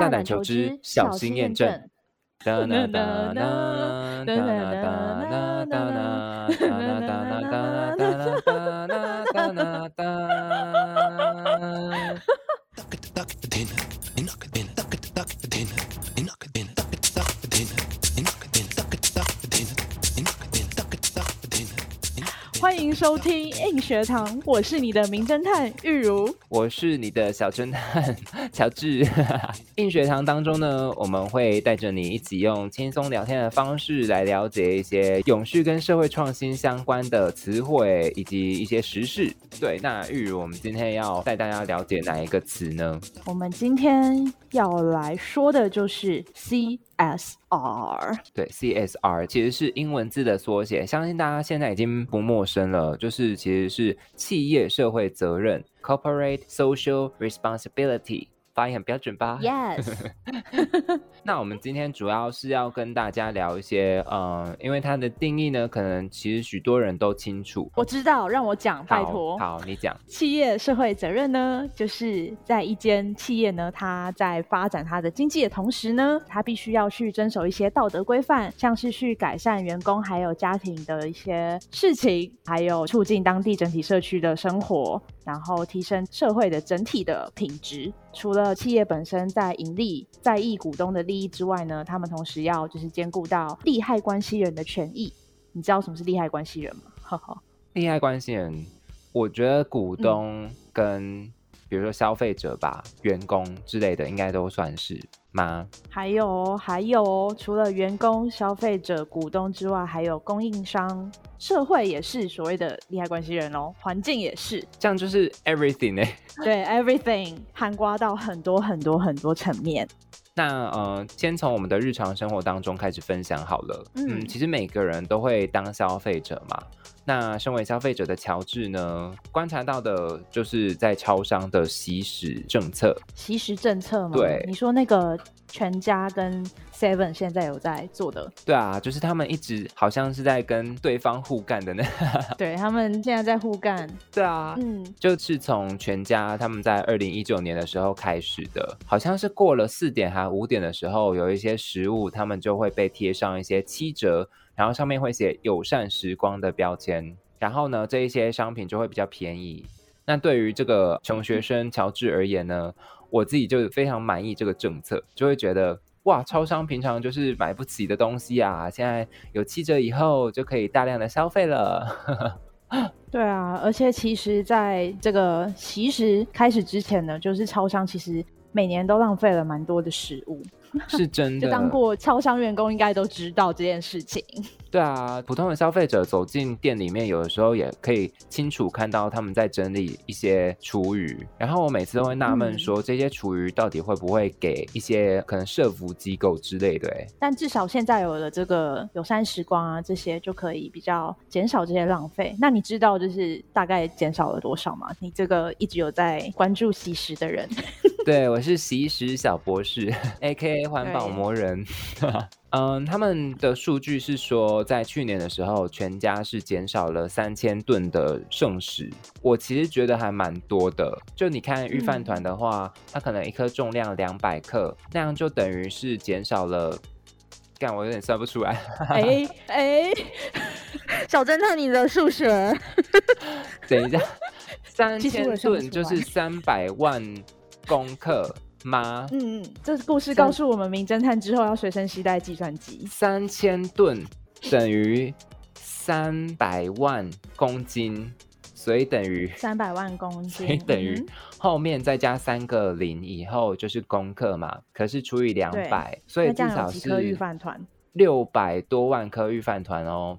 大胆求知，小心验证。哒啦 哒啦哒啦哒啦哒啦哒啦哒啦哒迎收听硬学堂，我是你的名侦探玉如，我是你的小侦探乔治。硬学堂当中呢，我们会带着你一起用轻松聊天的方式来了解一些永续跟社会创新相关的词汇以及一些时事。对，那玉如，我们今天要带大家了解哪一个词呢？我们今天要来说的就是 C。S R 对 C S R 其实是英文字的缩写，相信大家现在已经不陌生了，就是其实是企业社会责任 Corporate Social Responsibility。发音很标准吧？Yes。那我们今天主要是要跟大家聊一些，嗯，因为它的定义呢，可能其实许多人都清楚。我知道，让我讲，拜托。好，你讲。企业社会责任呢，就是在一间企业呢，它在发展它的经济的同时呢，它必须要去遵守一些道德规范，像是去改善员工还有家庭的一些事情，还有促进当地整体社区的生活。然后提升社会的整体的品质。除了企业本身在盈利、在意股东的利益之外呢，他们同时要就是兼顾到利害关系人的权益。你知道什么是利害关系人吗？呵呵，利害关系人，我觉得股东跟比如说消费者吧、员工之类的，应该都算是吗？还有哦还有哦，除了员工、消费者、股东之外，还有供应商。社会也是所谓的利害关系人哦，环境也是，这样就是 everything 呢？对，everything 涵刮到很多很多很多层面。那呃，先从我们的日常生活当中开始分享好了。嗯，其实每个人都会当消费者嘛。那身为消费者的乔治呢，观察到的就是在超商的吸食政策。吸食政策吗？对，你说那个全家跟 Seven 现在有在做的。对啊，就是他们一直好像是在跟对方互干的呢。对他们现在在互干。对啊，嗯，就是从全家他们在二零一九年的时候开始的，好像是过了四点还五点的时候，有一些食物他们就会被贴上一些七折。然后上面会写“友善时光”的标签，然后呢，这一些商品就会比较便宜。那对于这个穷学生乔治而言呢，我自己就非常满意这个政策，就会觉得哇，超商平常就是买不起的东西啊，现在有七折以后就可以大量的消费了。对啊，而且其实在这个其实开始之前呢，就是超商其实每年都浪费了蛮多的食物。是真的，就当过超商员工应该都知道这件事情。对啊，普通的消费者走进店里面，有的时候也可以清楚看到他们在整理一些厨余。然后我每次都会纳闷，说这些厨余到底会不会给一些可能社服机构之类的？但至少现在有了这个友善时光啊，这些就可以比较减少这些浪费。那你知道就是大概减少了多少吗？你这个一直有在关注吸食的人，对我是洗食小博士，A K A 环保魔人。嗯，他们的数据是说，在去年的时候，全家是减少了三千吨的剩食。我其实觉得还蛮多的。就你看预饭团的话，它可能一颗重量两百克，那样就等于是减少了。干，我有点算不出来。哎哎，小侦探，你的数学？等一下，三千吨就是三百万公克。吗？嗯，这故事告诉我们，名侦探之后要随身携带计算机。三千吨等于三百万公斤，所以等于三百万公斤，所以等于后面再加三个零以后就是功课嘛。可是除以两百，所以至少是六百多万颗御饭团哦。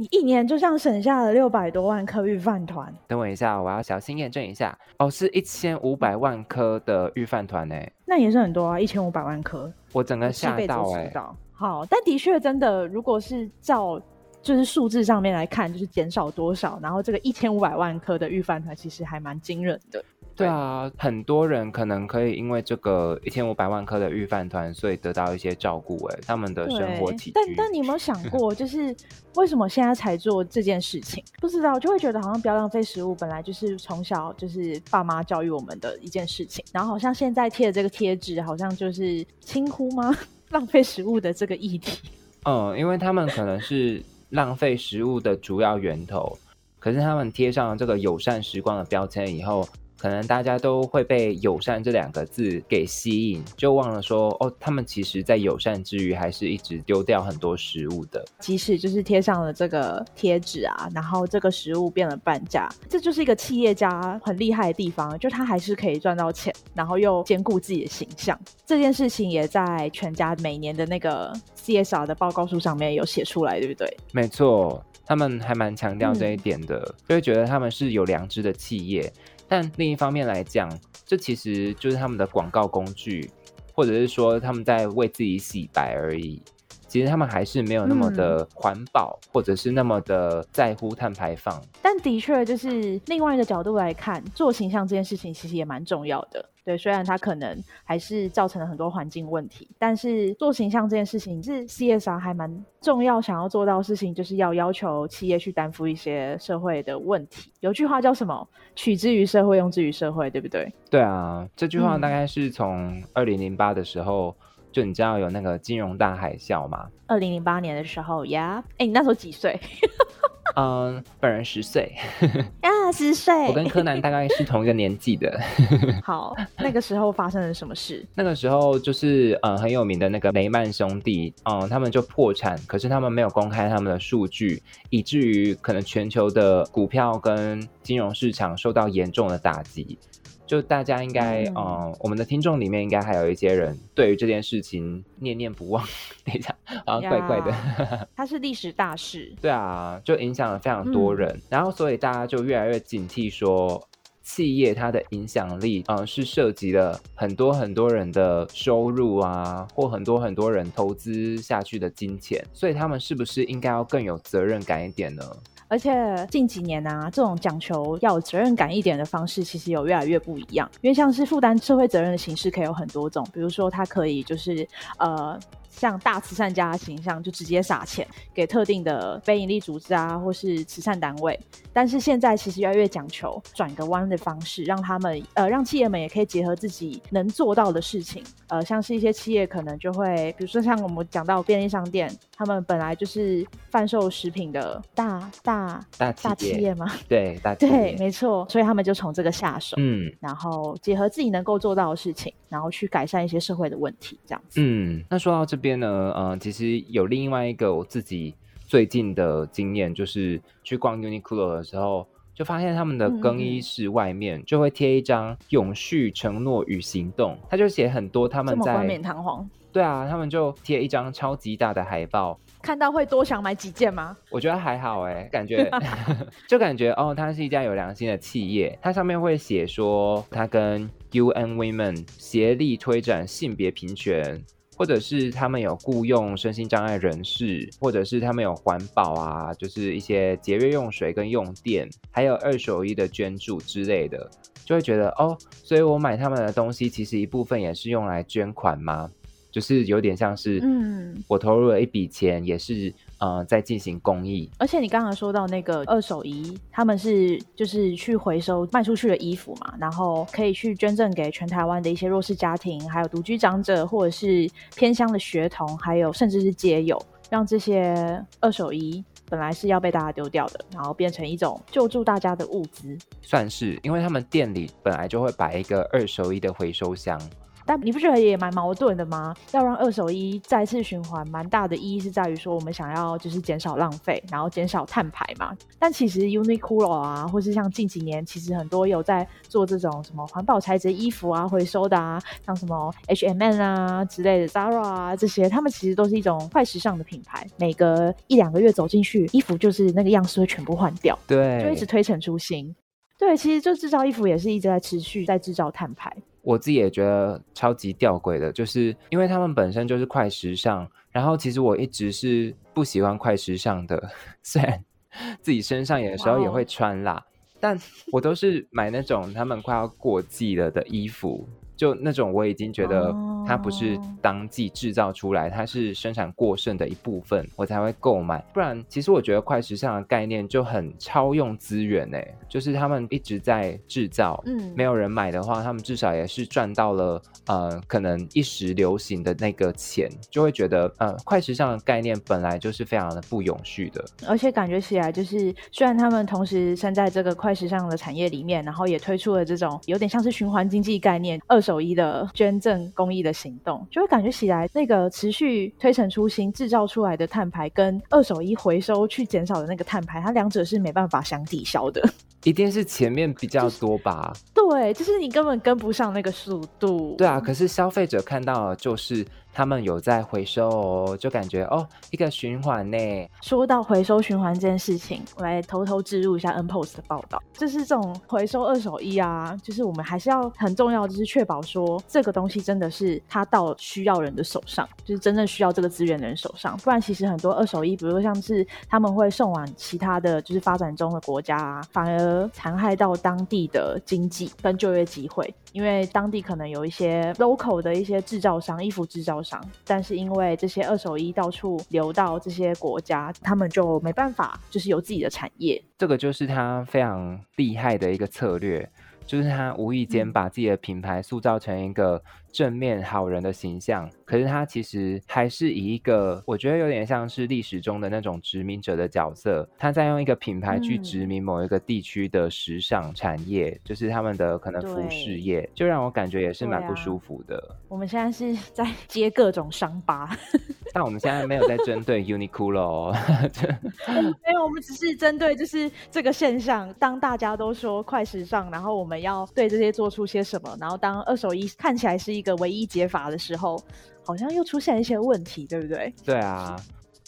你一年就像省下了六百多万颗预饭团。等我一下，我要小心验证一下。哦，是一千五百万颗的预饭团呢。那也是很多啊，一千五百万颗。我整个吓到哎。好，但的确真的，如果是照就是数字上面来看，就是减少多少，然后这个一千五百万颗的预饭团其实还蛮惊人的。对？啊，很多人可能可以因为这个一千五百万颗的预饭团，所以得到一些照顾。哎，他们的生活起居。但但你有没有想过，就是为什么现在才做这件事情？不知道，就会觉得好像不要浪费食物，本来就是从小就是爸妈教育我们的一件事情。然后好像现在贴的这个贴纸，好像就是轻忽吗？浪费食物的这个议题。嗯，因为他们可能是浪费食物的主要源头，可是他们贴上这个友善时光的标签以后。可能大家都会被“友善”这两个字给吸引，就忘了说哦，他们其实在友善之余，还是一直丢掉很多食物的。即使就是贴上了这个贴纸啊，然后这个食物变了半价，这就是一个企业家很厉害的地方，就他还是可以赚到钱，然后又兼顾自己的形象。这件事情也在全家每年的那个 CSR 的报告书上面有写出来，对不对？没错，他们还蛮强调这一点的，就会觉得他们是有良知的企业。但另一方面来讲，这其实就是他们的广告工具，或者是说他们在为自己洗白而已。其实他们还是没有那么的环保，或者是那么的在乎碳排放。但的确，就是另外一个角度来看，做形象这件事情其实也蛮重要的。对，虽然它可能还是造成了很多环境问题，但是做形象这件事情是 CSR 还蛮重要，想要做到事情就是要要求企业去担负一些社会的问题。有句话叫什么？取之于社会，用之于社会，对不对？对啊，这句话大概是从二零零八的时候。就你知道有那个金融大海啸吗？二零零八年的时候呀，哎，你那时候几岁？嗯，本人十岁。啊，十岁。我跟柯南大概是同一个年纪的。好，那个时候发生了什么事？那个时候就是呃很有名的那个雷曼兄弟，嗯，他们就破产，可是他们没有公开他们的数据，以至于可能全球的股票跟金融市场受到严重的打击。就大家应该，嗯，我们的听众里面应该还有一些人对于这件事情念念不忘。等一下，好像怪怪的。它是历史大事。对啊，就影响了非常多人，然后所以大家就越来越警惕，说企业它的影响力，嗯，是涉及了很多很多人的收入啊，或很多很多人投资下去的金钱，所以他们是不是应该要更有责任感一点呢？而且近几年啊，这种讲求要有责任感一点的方式，其实有越来越不一样。因为像是负担社会责任的形式，可以有很多种。比如说，它可以就是呃。像大慈善家的形象，就直接撒钱给特定的非营利组织啊，或是慈善单位。但是现在其实越来越讲求转个弯的方式，让他们呃，让企业们也可以结合自己能做到的事情。呃，像是一些企业可能就会，比如说像我们讲到便利商店，他们本来就是贩售食品的大大大大企业吗？对，大 对，没错。所以他们就从这个下手，嗯，然后结合自己能够做到的事情，然后去改善一些社会的问题，这样子。嗯，那说到这边。呢，呃，其实有另外一个我自己最近的经验，就是去逛 Uniqlo 的时候，就发现他们的更衣室外面就会贴一张“永续承诺与行动”，他就写很多他们在冠冕堂皇。对啊，他们就贴一张超级大的海报，看到会多想买几件吗？我觉得还好哎，感觉 就感觉哦，它是一家有良心的企业，它上面会写说，它跟 UN Women 协力推展性别平权。或者是他们有雇佣身心障碍人士，或者是他们有环保啊，就是一些节约用水跟用电，还有二手衣的捐助之类的，就会觉得哦，所以我买他们的东西，其实一部分也是用来捐款吗？就是有点像是，嗯，我投入了一笔钱，也是。呃，在进行公益，而且你刚刚说到那个二手衣，他们是就是去回收卖出去的衣服嘛，然后可以去捐赠给全台湾的一些弱势家庭，还有独居长者，或者是偏乡的学童，还有甚至是街友，让这些二手衣本来是要被大家丢掉的，然后变成一种救助大家的物资，算是，因为他们店里本来就会摆一个二手衣的回收箱。但你不觉得也蛮矛盾的吗？要让二手衣再次循环，蛮大的意义是在于说，我们想要就是减少浪费，然后减少碳排嘛。但其实 Uniqlo 啊，或是像近几年，其实很多有在做这种什么环保材质衣服啊，回收的啊，像什么 H&M 啊之类的，Zara 啊这些，他们其实都是一种快时尚的品牌。每隔一两个月走进去，衣服就是那个样式会全部换掉，对，就一直推陈出新。对，其实就制造衣服也是一直在持续在制造碳排。我自己也觉得超级吊诡的，就是因为他们本身就是快时尚，然后其实我一直是不喜欢快时尚的，虽然自己身上有的时候也会穿啦，但我都是买那种他们快要过季了的衣服。就那种我已经觉得它不是当季制造出来，它是生产过剩的一部分，我才会购买。不然，其实我觉得快时尚的概念就很超用资源诶，就是他们一直在制造，嗯，没有人买的话，他们至少也是赚到了呃可能一时流行的那个钱，就会觉得呃快时尚的概念本来就是非常的不永续的，而且感觉起来就是虽然他们同时身在这个快时尚的产业里面，然后也推出了这种有点像是循环经济概念二手。手衣的捐赠公益的行动，就会感觉起来，那个持续推陈出新制造出来的碳排，跟二手衣回收去减少的那个碳排，它两者是没办法相抵消的。一定是前面比较多吧？对，就是你根本跟不上那个速度。对啊，可是消费者看到就是。他们有在回收哦，就感觉哦，一个循环呢。说到回收循环这件事情，我来偷偷植入一下 N Post 的报道。就是这种回收二手衣啊，就是我们还是要很重要，就是确保说这个东西真的是它到需要人的手上，就是真正需要这个资源的人手上。不然，其实很多二手衣，比如说像是他们会送往其他的就是发展中的国家啊，反而残害到当地的经济跟就业机会。因为当地可能有一些 local 的一些制造商、衣服制造商，但是因为这些二手衣到处流到这些国家，他们就没办法，就是有自己的产业。这个就是他非常厉害的一个策略，就是他无意间把自己的品牌塑造成一个。正面好人的形象，可是他其实还是以一个我觉得有点像是历史中的那种殖民者的角色，他在用一个品牌去殖民某一个地区的时尚产业，就是他们的可能服饰业，就让我感觉也是蛮不舒服的。我们现在是 在接各种伤疤，但我们现在没有在针对 Uniqlo，没有，我们只是针对就是这个现象。当大家都说快时尚，然后我们要对这些做出些什么，然后当二手衣看起来是一。一个唯一解法的时候，好像又出现一些问题，对不对？对啊。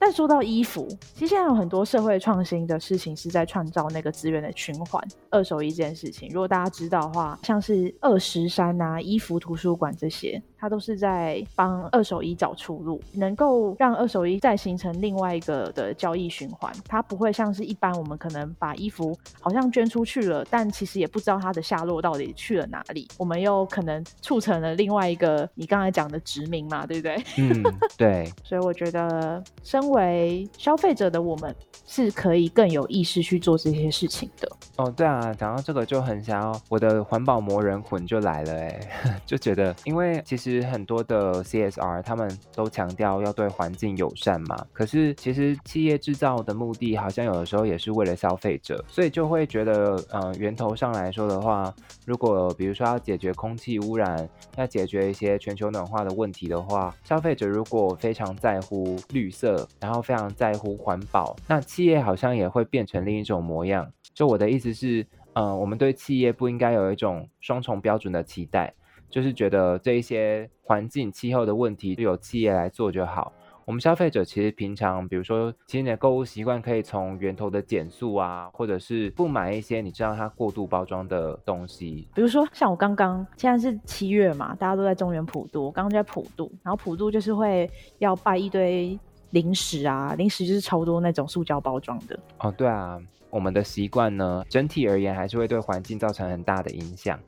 但说到衣服，其实现在有很多社会创新的事情是在创造那个资源的循环。二手衣这件事情，如果大家知道的话，像是二十衫啊、衣服图书馆这些。它都是在帮二手衣找出路，能够让二手衣再形成另外一个的交易循环。它不会像是一般我们可能把衣服好像捐出去了，但其实也不知道它的下落到底去了哪里。我们又可能促成了另外一个你刚才讲的殖民嘛，对不对？嗯，对。所以我觉得，身为消费者的我们是可以更有意识去做这些事情的。哦，对啊，讲到这个就很想要我的环保魔人魂就来了，哎，就觉得因为其实。其实很多的 CSR，他们都强调要对环境友善嘛。可是其实企业制造的目的，好像有的时候也是为了消费者，所以就会觉得，嗯，源头上来说的话，如果比如说要解决空气污染，要解决一些全球暖化的问题的话，消费者如果非常在乎绿色，然后非常在乎环保，那企业好像也会变成另一种模样。就我的意思是，嗯，我们对企业不应该有一种双重标准的期待。就是觉得这一些环境、气候的问题，就由企业来做就好。我们消费者其实平常，比如说，其实你的购物习惯可以从源头的减速啊，或者是不买一些你知道它过度包装的东西。比如说，像我刚刚现在是七月嘛，大家都在中原普渡，刚刚在普渡，然后普渡就是会要拜一堆零食啊，零食就是超多那种塑胶包装的。哦，对啊，我们的习惯呢，整体而言还是会对环境造成很大的影响。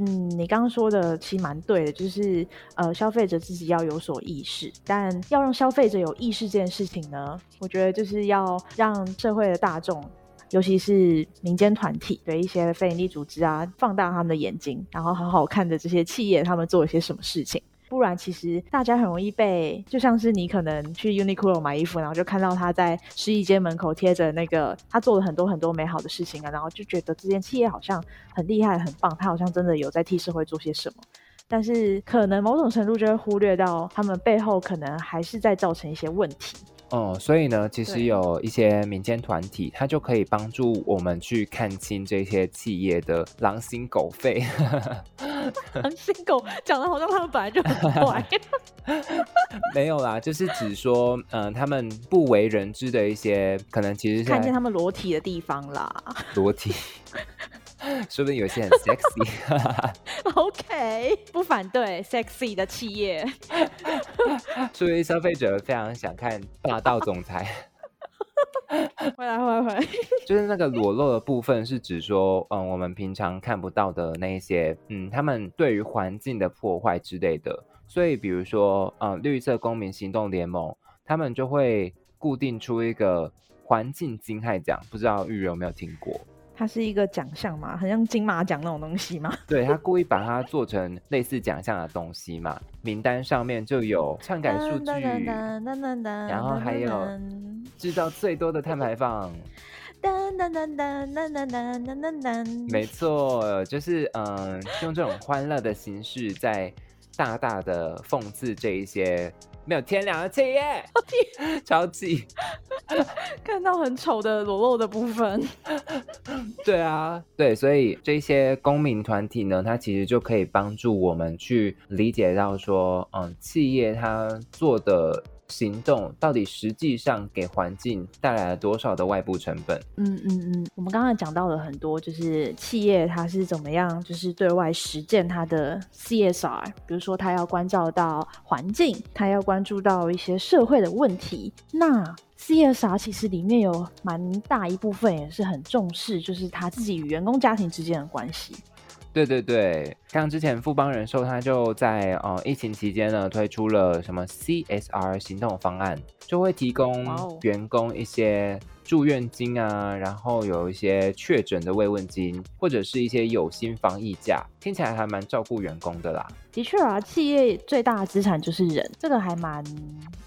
嗯，你刚刚说的其实蛮对的，就是呃，消费者自己要有所意识，但要让消费者有意识这件事情呢，我觉得就是要让社会的大众，尤其是民间团体对一些非营利组织啊，放大他们的眼睛，然后好好看着这些企业他们做了些什么事情。不然，其实大家很容易被，就像是你可能去 Uniqlo 买衣服，然后就看到他在试衣间门口贴着那个他做了很多很多美好的事情啊，然后就觉得这间企业好像很厉害、很棒，他好像真的有在替社会做些什么。但是可能某种程度就会忽略到他们背后可能还是在造成一些问题。哦，所以呢，其实有一些民间团体，它就可以帮助我们去看清这些企业的狼心狗肺。狼心狗讲的好像他们本来就很坏。没有啦，就是只说，嗯，他们不为人知的一些，可能其实看见他们裸体的地方啦。裸体。说不定有些很 sexy。OK，不反对 sexy 的企业。所以消费者非常想看霸道总裁。回来回来回来，就是那个裸露的部分，是指说，嗯，我们平常看不到的那一些，嗯，他们对于环境的破坏之类的。所以，比如说，嗯，绿色公民行动联盟，他们就会固定出一个环境金害奖，不知道玉有没有听过？它是一个奖项嘛，很像金马奖那种东西嘛。对他故意把它做成类似奖项的东西嘛，名单上面就有篡改数据，然后还有制造最多的碳排放。噔噔噔噔噔噔噔噔噔，没错，就是嗯，用这种欢乐的形式在大大的讽刺这一些。没有天良的企业，超级！看到很丑的裸露的部分。对啊，对，所以这些公民团体呢，它其实就可以帮助我们去理解到说，嗯，企业它做的。行动到底实际上给环境带来了多少的外部成本？嗯嗯嗯，我们刚刚讲到了很多，就是企业它是怎么样，就是对外实践它的 CSR，比如说它要关照到环境，它要关注到一些社会的问题。那 CSR 其实里面有蛮大一部分也是很重视，就是他自己与员工家庭之间的关系。对对对，像之前富邦人寿，他就在呃疫情期间呢，推出了什么 CSR 行动方案，就会提供员工一些住院金啊，然后有一些确诊的慰问金，或者是一些有薪防疫假，听起来还蛮照顾员工的啦。的确啊，企业最大的资产就是人，这个还蛮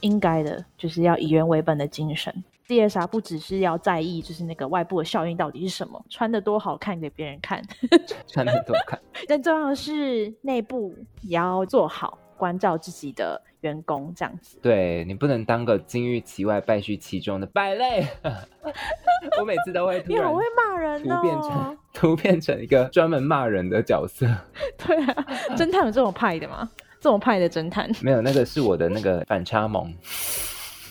应该的，就是要以人为本的精神。CSR 不只是要在意，就是那个外部的效应到底是什么，穿的多好看给别人看，穿的多好看。更重要的是内部也要做好，关照自己的员工，这样子。对你不能当个金玉其外败絮其中的败类。我每次都会突然会骂人，突变成突变成一个专门骂人的角色。对啊，侦探有这种派的吗？这种派的侦探没有，那个是我的那个反差萌。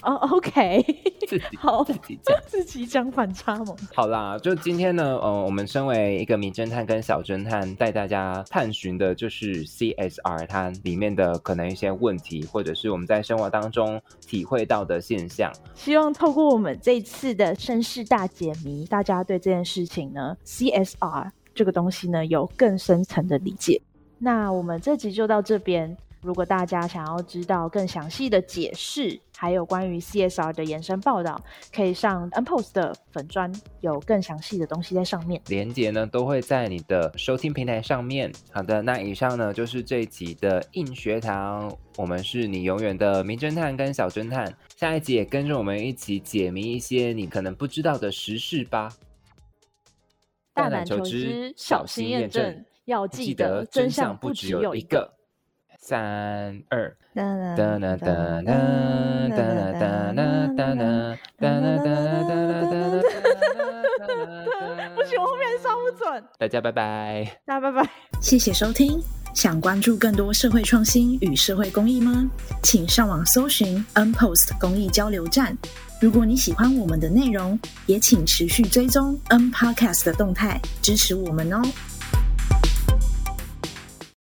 哦，OK，自己好，自己讲，自己讲反差萌。好啦，就今天呢，呃，我们身为一个名侦探跟小侦探，带大家探寻的就是 CSR 它里面的可能一些问题，或者是我们在生活当中体会到的现象。希望透过我们这次的绅士大解谜，大家对这件事情呢，CSR 这个东西呢，有更深层的理解。那我们这集就到这边。如果大家想要知道更详细的解释，还有关于 CSR 的延伸报道，可以上 N Post 的粉砖，有更详细的东西在上面。连接呢都会在你的收听平台上面。好的，那以上呢就是这一集的硬学堂，我们是你永远的名侦探跟小侦探。下一集也跟着我们一起解谜一些你可能不知道的实事吧。大胆求知，小心验证，要记得真相不只有一个。三二，哒哒哒哒哒哒哒哒哒哒哒哒哒不行，我后面烧不准。大家拜拜，大家拜拜，谢谢收听。想关注更多社会创新与社会公益吗？请上网搜寻 N Post 公益交流站。如果你喜欢我们的内容，也请持续追踪 N Podcast 的动态，支持我们哦。